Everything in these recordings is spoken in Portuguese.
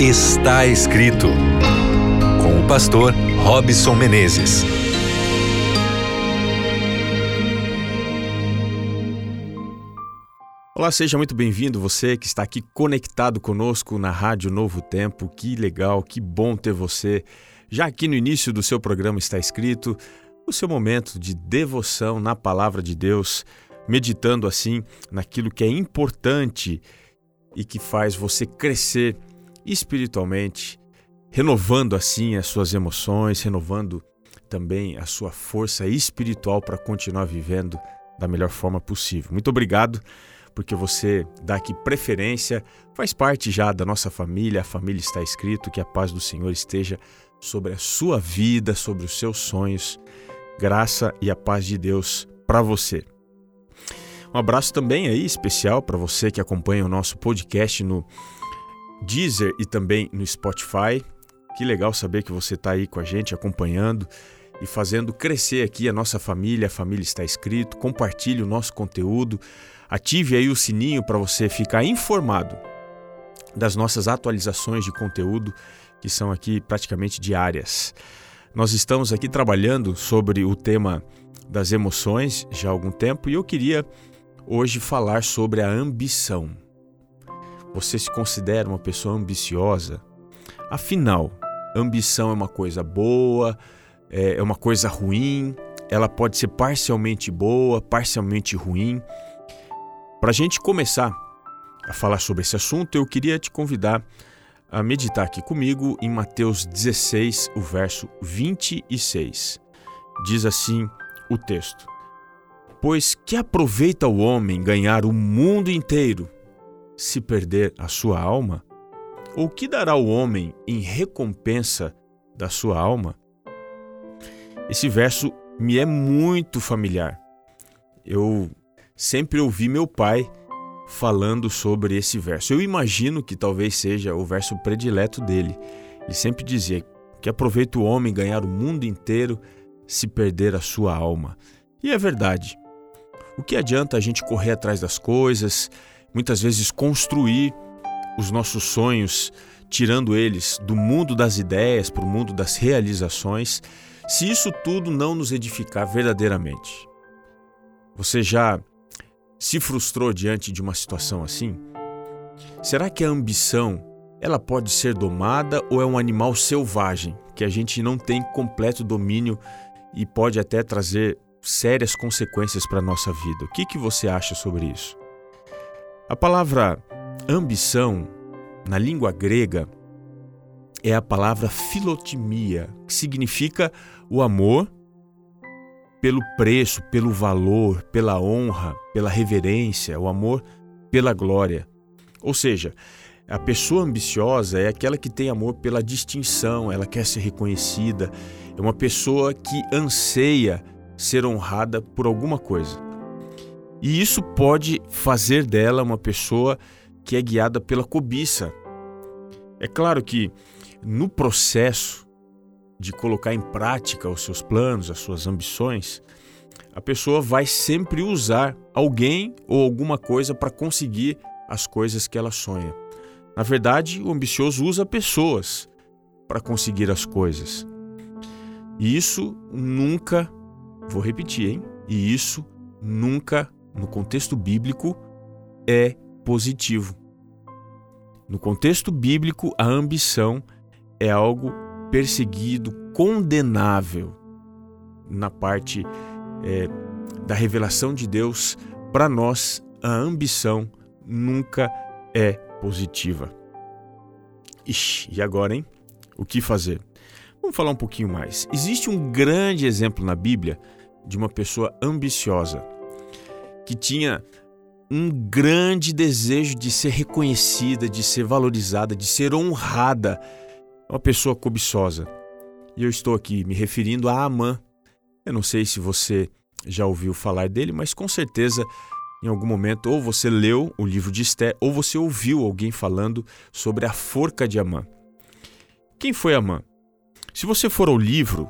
Está escrito com o pastor Robson Menezes. Olá, seja muito bem-vindo você que está aqui conectado conosco na Rádio Novo Tempo. Que legal, que bom ter você. Já aqui no início do seu programa está escrito o seu momento de devoção na palavra de Deus, meditando assim naquilo que é importante e que faz você crescer espiritualmente, renovando assim as suas emoções, renovando também a sua força espiritual para continuar vivendo da melhor forma possível. Muito obrigado porque você dá aqui preferência, faz parte já da nossa família, a família está escrito, que a paz do Senhor esteja sobre a sua vida, sobre os seus sonhos. Graça e a paz de Deus para você. Um abraço também aí especial para você que acompanha o nosso podcast no Deezer e também no Spotify. Que legal saber que você está aí com a gente acompanhando e fazendo crescer aqui a nossa família. A família está escrito. Compartilhe o nosso conteúdo. Ative aí o sininho para você ficar informado das nossas atualizações de conteúdo que são aqui praticamente diárias. Nós estamos aqui trabalhando sobre o tema das emoções já há algum tempo e eu queria hoje falar sobre a ambição. Você se considera uma pessoa ambiciosa? Afinal, ambição é uma coisa boa, é, é uma coisa ruim, ela pode ser parcialmente boa, parcialmente ruim. Para a gente começar a falar sobre esse assunto, eu queria te convidar a meditar aqui comigo em Mateus 16, o verso 26. Diz assim o texto: Pois que aproveita o homem ganhar o mundo inteiro se perder a sua alma? Ou que dará o homem em recompensa da sua alma? Esse verso me é muito familiar. Eu sempre ouvi meu pai falando sobre esse verso. Eu imagino que talvez seja o verso predileto dele. Ele sempre dizia que aproveita o homem ganhar o mundo inteiro se perder a sua alma. E é verdade. O que adianta a gente correr atrás das coisas, muitas vezes construir os nossos sonhos, tirando eles do mundo das ideias para o mundo das realizações, se isso tudo não nos edificar verdadeiramente? Você já se frustrou diante de uma situação assim? Será que a ambição ela pode ser domada ou é um animal selvagem que a gente não tem completo domínio e pode até trazer sérias consequências para a nossa vida? O que, que você acha sobre isso? A palavra ambição, na língua grega, é a palavra filotimia, que significa o amor pelo preço, pelo valor, pela honra, pela reverência, o amor pela glória. Ou seja, a pessoa ambiciosa é aquela que tem amor pela distinção, ela quer ser reconhecida, é uma pessoa que anseia ser honrada por alguma coisa. E isso pode fazer dela uma pessoa que é guiada pela cobiça. É claro que no processo de colocar em prática os seus planos, as suas ambições, a pessoa vai sempre usar alguém ou alguma coisa para conseguir as coisas que ela sonha. Na verdade, o ambicioso usa pessoas para conseguir as coisas. E isso nunca, vou repetir, hein? E isso nunca, no contexto bíblico, é positivo. No contexto bíblico, a ambição é algo perseguido, condenável na parte é, da revelação de Deus. Para nós, a ambição nunca é positiva. Ixi, e agora, hein? O que fazer? Vamos falar um pouquinho mais. Existe um grande exemplo na Bíblia de uma pessoa ambiciosa que tinha um grande desejo de ser reconhecida, de ser valorizada, de ser honrada uma pessoa cobiçosa. E eu estou aqui me referindo a Amã. Eu não sei se você já ouviu falar dele, mas com certeza em algum momento ou você leu o livro de Esther ou você ouviu alguém falando sobre a forca de Amã. Quem foi Amã? Se você for ao livro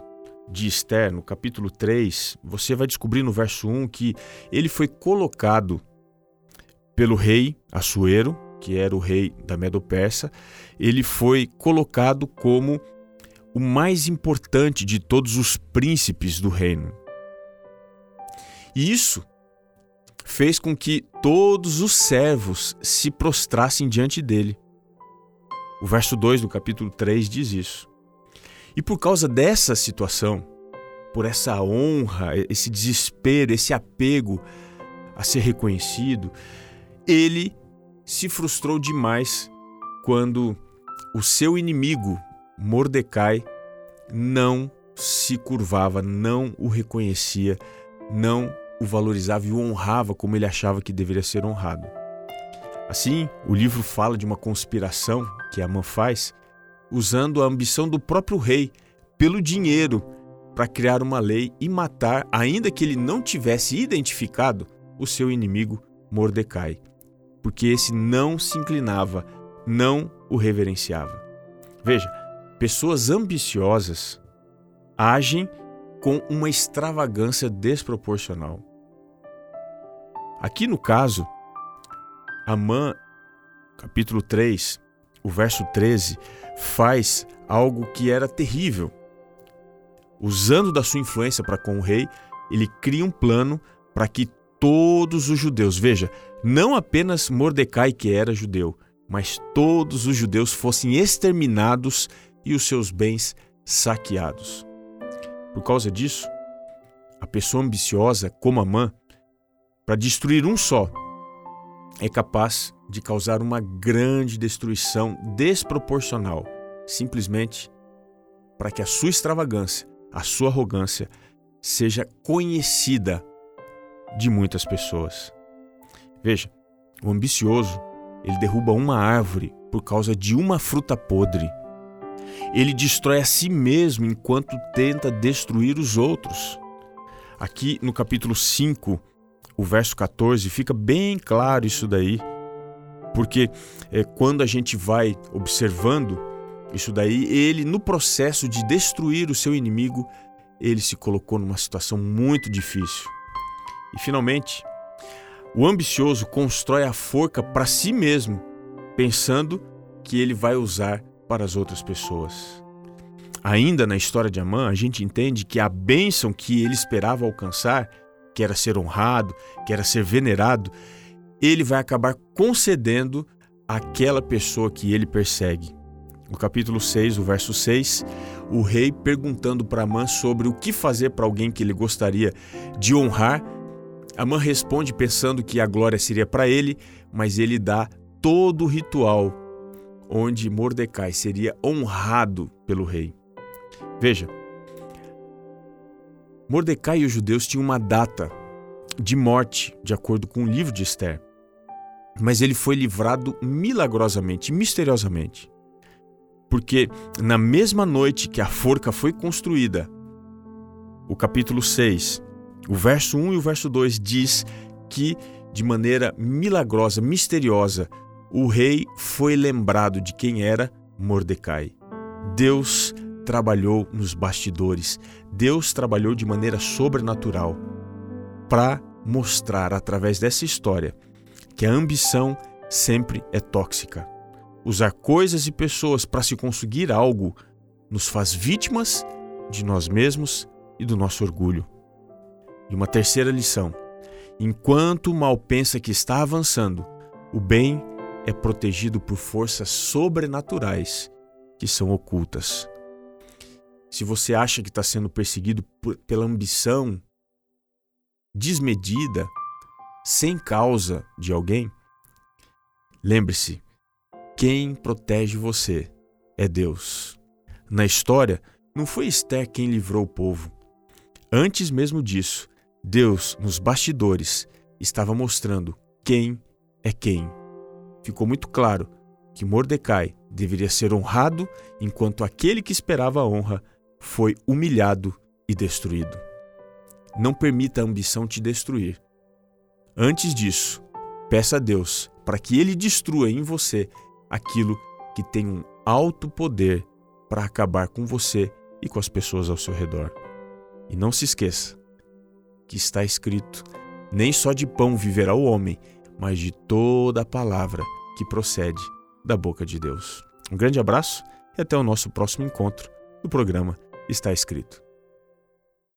de Esther, no capítulo 3, você vai descobrir no verso 1 que ele foi colocado pelo rei Assuero que era o rei da Medo-Persa, ele foi colocado como o mais importante de todos os príncipes do reino. E isso fez com que todos os servos se prostrassem diante dele. O verso 2 do capítulo 3 diz isso. E por causa dessa situação, por essa honra, esse desespero, esse apego a ser reconhecido, ele se frustrou demais quando o seu inimigo, Mordecai, não se curvava, não o reconhecia, não o valorizava e o honrava como ele achava que deveria ser honrado. Assim, o livro fala de uma conspiração que Amã faz usando a ambição do próprio rei pelo dinheiro para criar uma lei e matar, ainda que ele não tivesse identificado, o seu inimigo Mordecai, porque esse não se inclinava, não o reverenciava. Veja, pessoas ambiciosas agem com uma extravagância desproporcional. Aqui no caso, Amã, capítulo 3, o verso 13, faz algo que era terrível. Usando da sua influência para com o rei, ele cria um plano para que todos os judeus, veja, não apenas Mordecai que era judeu, mas todos os judeus fossem exterminados e os seus bens saqueados. Por causa disso, a pessoa ambiciosa, como Amã, para destruir um só, é capaz de causar uma grande destruição desproporcional, simplesmente para que a sua extravagância, a sua arrogância seja conhecida de muitas pessoas. Veja, o ambicioso, ele derruba uma árvore por causa de uma fruta podre. Ele destrói a si mesmo enquanto tenta destruir os outros. Aqui no capítulo 5 o verso 14, fica bem claro isso daí, porque é, quando a gente vai observando isso daí, ele, no processo de destruir o seu inimigo, ele se colocou numa situação muito difícil. E finalmente, o ambicioso constrói a forca para si mesmo, pensando que ele vai usar para as outras pessoas. Ainda na história de Amã, a gente entende que a bênção que ele esperava alcançar que era ser honrado, que era ser venerado, ele vai acabar concedendo àquela pessoa que ele persegue. No capítulo 6, o verso 6, o rei perguntando para Amã sobre o que fazer para alguém que ele gostaria de honrar, Amã responde pensando que a glória seria para ele, mas ele dá todo o ritual onde Mordecai seria honrado pelo rei. Veja, Mordecai e os judeus tinham uma data de morte, de acordo com o livro de Esther. Mas ele foi livrado milagrosamente, misteriosamente. Porque na mesma noite que a forca foi construída, o capítulo 6, o verso 1 e o verso 2 diz que, de maneira milagrosa, misteriosa, o rei foi lembrado de quem era Mordecai. Deus trabalhou nos bastidores, Deus trabalhou de maneira sobrenatural para mostrar através dessa história que a ambição sempre é tóxica. Usar coisas e pessoas para se conseguir algo nos faz vítimas de nós mesmos e do nosso orgulho. E uma terceira lição: enquanto o mal pensa que está avançando, o bem é protegido por forças sobrenaturais que são ocultas se você acha que está sendo perseguido pela ambição desmedida, sem causa de alguém, lembre-se: quem protege você é Deus. Na história, não foi Esther quem livrou o povo. Antes mesmo disso, Deus, nos bastidores, estava mostrando quem é quem. Ficou muito claro que Mordecai deveria ser honrado, enquanto aquele que esperava a honra foi humilhado e destruído. Não permita a ambição te destruir. Antes disso, peça a Deus para que Ele destrua em você aquilo que tem um alto poder para acabar com você e com as pessoas ao seu redor. E não se esqueça que está escrito: nem só de pão viverá o homem, mas de toda a palavra que procede da boca de Deus. Um grande abraço e até o nosso próximo encontro no programa Está Escrito.